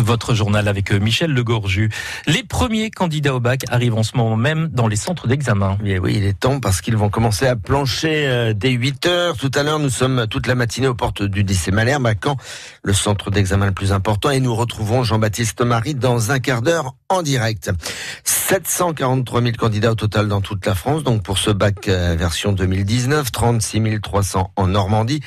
Votre journal avec euh, Michel Legorju. Les premiers candidats au bac arrivent en ce moment même dans les centres d'examen. Oui, oui, il est temps parce qu'ils vont commencer à plancher euh, dès 8 heures. Tout à l'heure, nous sommes toute la matinée aux portes du lycée Malherbe à Caen, le centre d'examen le plus important, et nous retrouvons Jean-Baptiste Marie dans un quart d'heure en direct. 743 000 candidats au total dans toute la France, donc pour ce bac euh, version 2019, 36 300 en Normandie,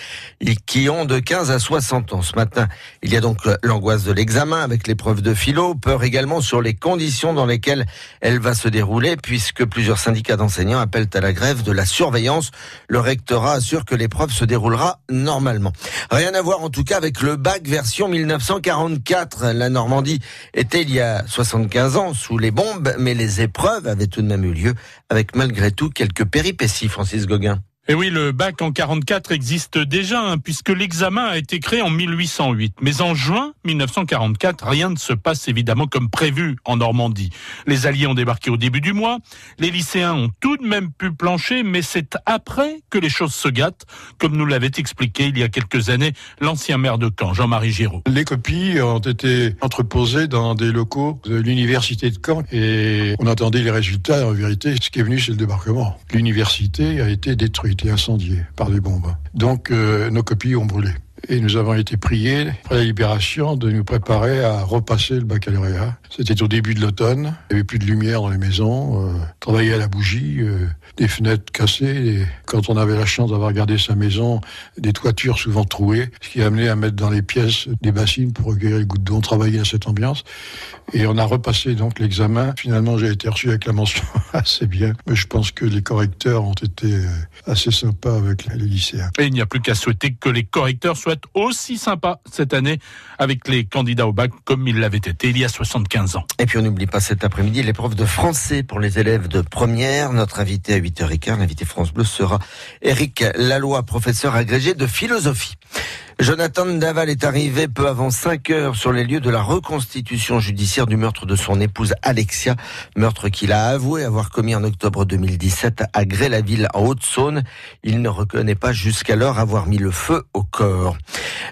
qui ont de 15 à 60 ans. Ce matin, il y a donc l'angoisse de l'examen avec l'épreuve de philo, peur également sur les conditions dans lesquelles elle va se dérouler, puisque plusieurs syndicats d'enseignants appellent à la grève de la surveillance. Le rectorat assure que l'épreuve se déroulera normalement. Rien à voir en tout cas avec le bac version 1944. La Normandie était il y a 75 ans sous les bombes, mais les épreuves avaient tout de même eu lieu avec malgré tout quelques péripéties, Francis Gauguin. Et oui, le bac en 44 existe déjà, hein, puisque l'examen a été créé en 1808. Mais en juin 1944, rien ne se passe évidemment comme prévu en Normandie. Les Alliés ont débarqué au début du mois, les lycéens ont tout de même pu plancher, mais c'est après que les choses se gâtent, comme nous l'avait expliqué il y a quelques années l'ancien maire de Caen, Jean-Marie Giraud. Les copies ont été entreposées dans des locaux de l'université de Caen et on attendait les résultats. En vérité, ce qui est venu, c'est le débarquement. L'université a été détruite été incendié par des bombes. Donc euh, nos copies ont brûlé. Et nous avons été priés, après la libération, de nous préparer à repasser le baccalauréat. C'était au début de l'automne. Il n'y avait plus de lumière dans les maisons. Euh, travailler à la bougie, euh, des fenêtres cassées. quand on avait la chance d'avoir gardé sa maison, des toitures souvent trouées, ce qui a amené à mettre dans les pièces des bassines pour recueillir les gouttes d'eau. travailler à cette ambiance. Et on a repassé donc l'examen. Finalement, j'ai été reçu avec la mention assez bien. Mais je pense que les correcteurs ont été euh, assez sympas avec les lycéens. Et il n'y a plus qu'à souhaiter que les correcteurs soient aussi sympas cette année avec les candidats au bac comme ils l'avaient été il y a 75 ans. Et puis on n'oublie pas cet après-midi l'épreuve de français pour les élèves de première. Notre invité à 8h15, l'invité France Bleu sera Eric Laloy, professeur agrégé de philosophie. Jonathan Daval est arrivé peu avant 5 heures sur les lieux de la reconstitution judiciaire du meurtre de son épouse Alexia, meurtre qu'il a avoué avoir commis en octobre 2017 à Gré-la-Ville en Haute-Saône. Il ne reconnaît pas jusqu'alors avoir mis le feu au corps.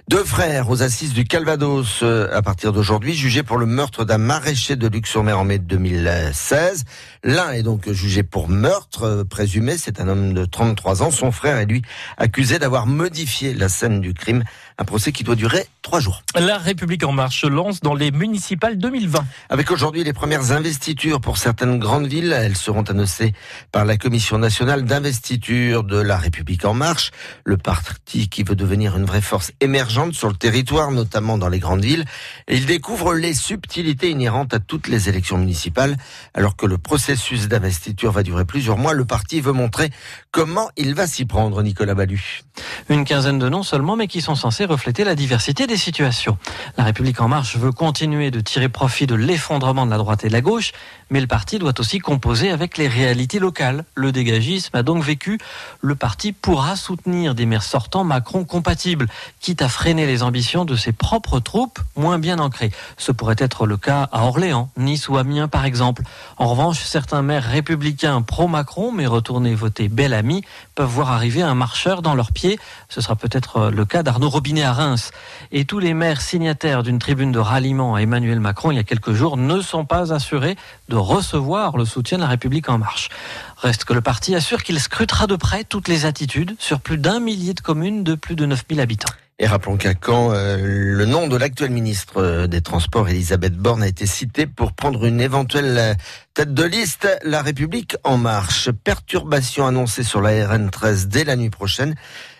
Deux frères aux assises du Calvados euh, à partir d'aujourd'hui jugés pour le meurtre d'un maraîcher de Luxembourg en mai 2016. L'un est donc jugé pour meurtre euh, présumé, c'est un homme de 33 ans. Son frère est lui accusé d'avoir modifié la scène du crime un procès qui doit durer trois jours. La République en marche se lance dans les municipales 2020. Avec aujourd'hui les premières investitures pour certaines grandes villes. Elles seront annoncées par la Commission nationale d'investiture de la République en marche, le parti qui veut devenir une vraie force émergente sur le territoire, notamment dans les grandes villes. il découvre les subtilités inhérentes à toutes les élections municipales. Alors que le processus d'investiture va durer plusieurs mois, le parti veut montrer comment il va s'y prendre, Nicolas Ballu. Une quinzaine de noms seulement, mais qui sont censés refléter la diversité des situations. La République en marche veut continuer de tirer profit de l'effondrement de la droite et de la gauche, mais le parti doit aussi composer avec les réalités locales. Le dégagisme a donc vécu. Le parti pourra soutenir des maires sortants Macron compatibles, quitte à freiner les ambitions de ses propres troupes moins bien ancrées. Ce pourrait être le cas à Orléans, Nice ou Amiens par exemple. En revanche, certains maires républicains pro-Macron, mais retournés voter bel ami, peuvent voir arriver un marcheur dans leurs pieds. Ce sera peut-être le cas d'Arnaud Robinet à Reims. Et tous les maires signataires d'une tribune de ralliement à Emmanuel Macron il y a quelques jours ne sont pas assurés de recevoir le soutien de la République en marche. Reste que le parti assure qu'il scrutera de près toutes les attitudes sur plus d'un millier de communes de plus de 9000 habitants. Et rappelons qu'à Caen, euh, le nom de l'actuelle ministre euh, des Transports, Elisabeth Borne, a été cité pour prendre une éventuelle euh, tête de liste. La République en marche. Perturbation annoncée sur la RN13 dès la nuit prochaine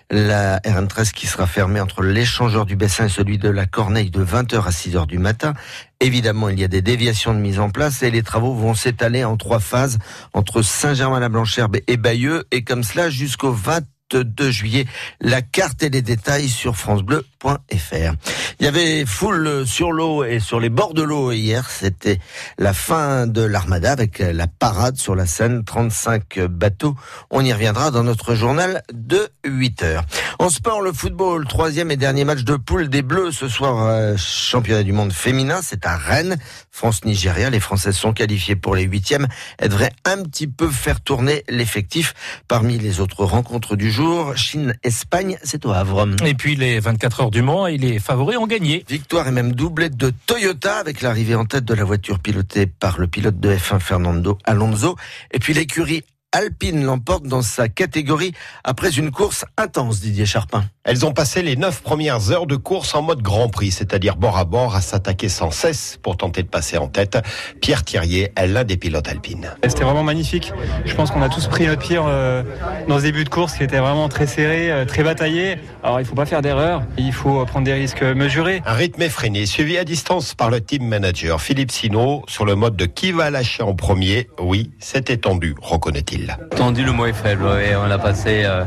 la RN13 qui sera fermée entre l'échangeur du Bessin et celui de la Corneille de 20h à 6h du matin. Évidemment, il y a des déviations de mise en place et les travaux vont s'étaler en trois phases entre Saint-Germain-la-Blancherbe et Bayeux et comme cela jusqu'au 20 22 juillet. La carte et les détails sur francebleu.fr. Il y avait foule sur l'eau et sur les bords de l'eau hier. C'était la fin de l'armada avec la parade sur la Seine. 35 bateaux. On y reviendra dans notre journal de 8 heures. En sport, le football, troisième et dernier match de poule des Bleus ce soir, euh, championnat du monde féminin. C'est à Rennes. France-Nigeria. Les Françaises sont qualifiées pour les huitièmes. Elles devraient un petit peu faire tourner l'effectif parmi les autres rencontres du jour. Chine-Espagne, c'est au Havre. Et puis les 24 heures du Mans et les favoris ont gagné. Victoire et même doublette de Toyota avec l'arrivée en tête de la voiture pilotée par le pilote de F1 Fernando Alonso. Et puis l'écurie Alpine l'emporte dans sa catégorie après une course intense, Didier Charpin. Elles ont passé les neuf premières heures de course en mode Grand Prix, c'est-à-dire bord à bord, à s'attaquer sans cesse pour tenter de passer en tête. Pierre Thierrier est l'un des pilotes alpines. C'était vraiment magnifique. Je pense qu'on a tous pris notre pire euh, dans ce début de course qui était vraiment très serré, euh, très bataillé. Alors il faut pas faire d'erreur, il faut prendre des risques mesurés. Un rythme effréné, suivi à distance par le team manager Philippe Sino sur le mode de qui va lâcher en premier. Oui, c'était tendu, reconnaît-il. Tendu, le mot est faible. Ouais. On a passé euh,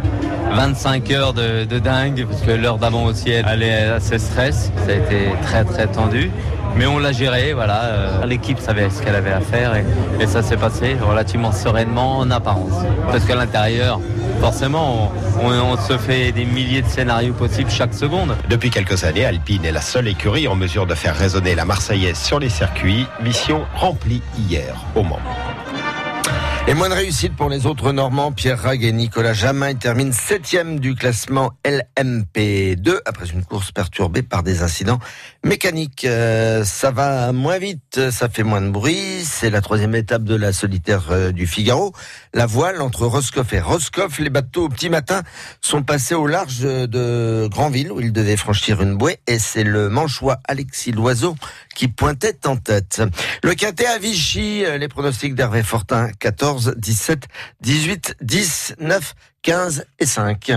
25 heures de, de dingue parce que l'heure d'avant aussi elle est assez stress. Ça a été très très tendu. Mais on l'a géré, voilà. Euh, L'équipe savait ce qu'elle avait à faire et, et ça s'est passé relativement sereinement en apparence. Parce qu'à l'intérieur, forcément, on, on, on, se fait des milliers de scénarios possibles chaque seconde. Depuis quelques années, Alpine est la seule écurie en mesure de faire résonner la Marseillaise sur les circuits. Mission remplie hier au Mans. Et moins de réussite pour les autres Normands, Pierre Rag et Nicolas Jamin terminent septième du classement LMP2 après une course perturbée par des incidents mécaniques. Euh, ça va moins vite, ça fait moins de bruit. C'est la troisième étape de la solitaire euh, du Figaro. La voile entre Roscoff et Roscoff, les bateaux au petit matin sont passés au large de Granville où ils devaient franchir une bouée et c'est le manchois Alexis Loiseau qui pointait en tête. Le quintet à Vichy, les pronostics d'Hervé Fortin, 14 17, 18, 10, 9, 15 et 5.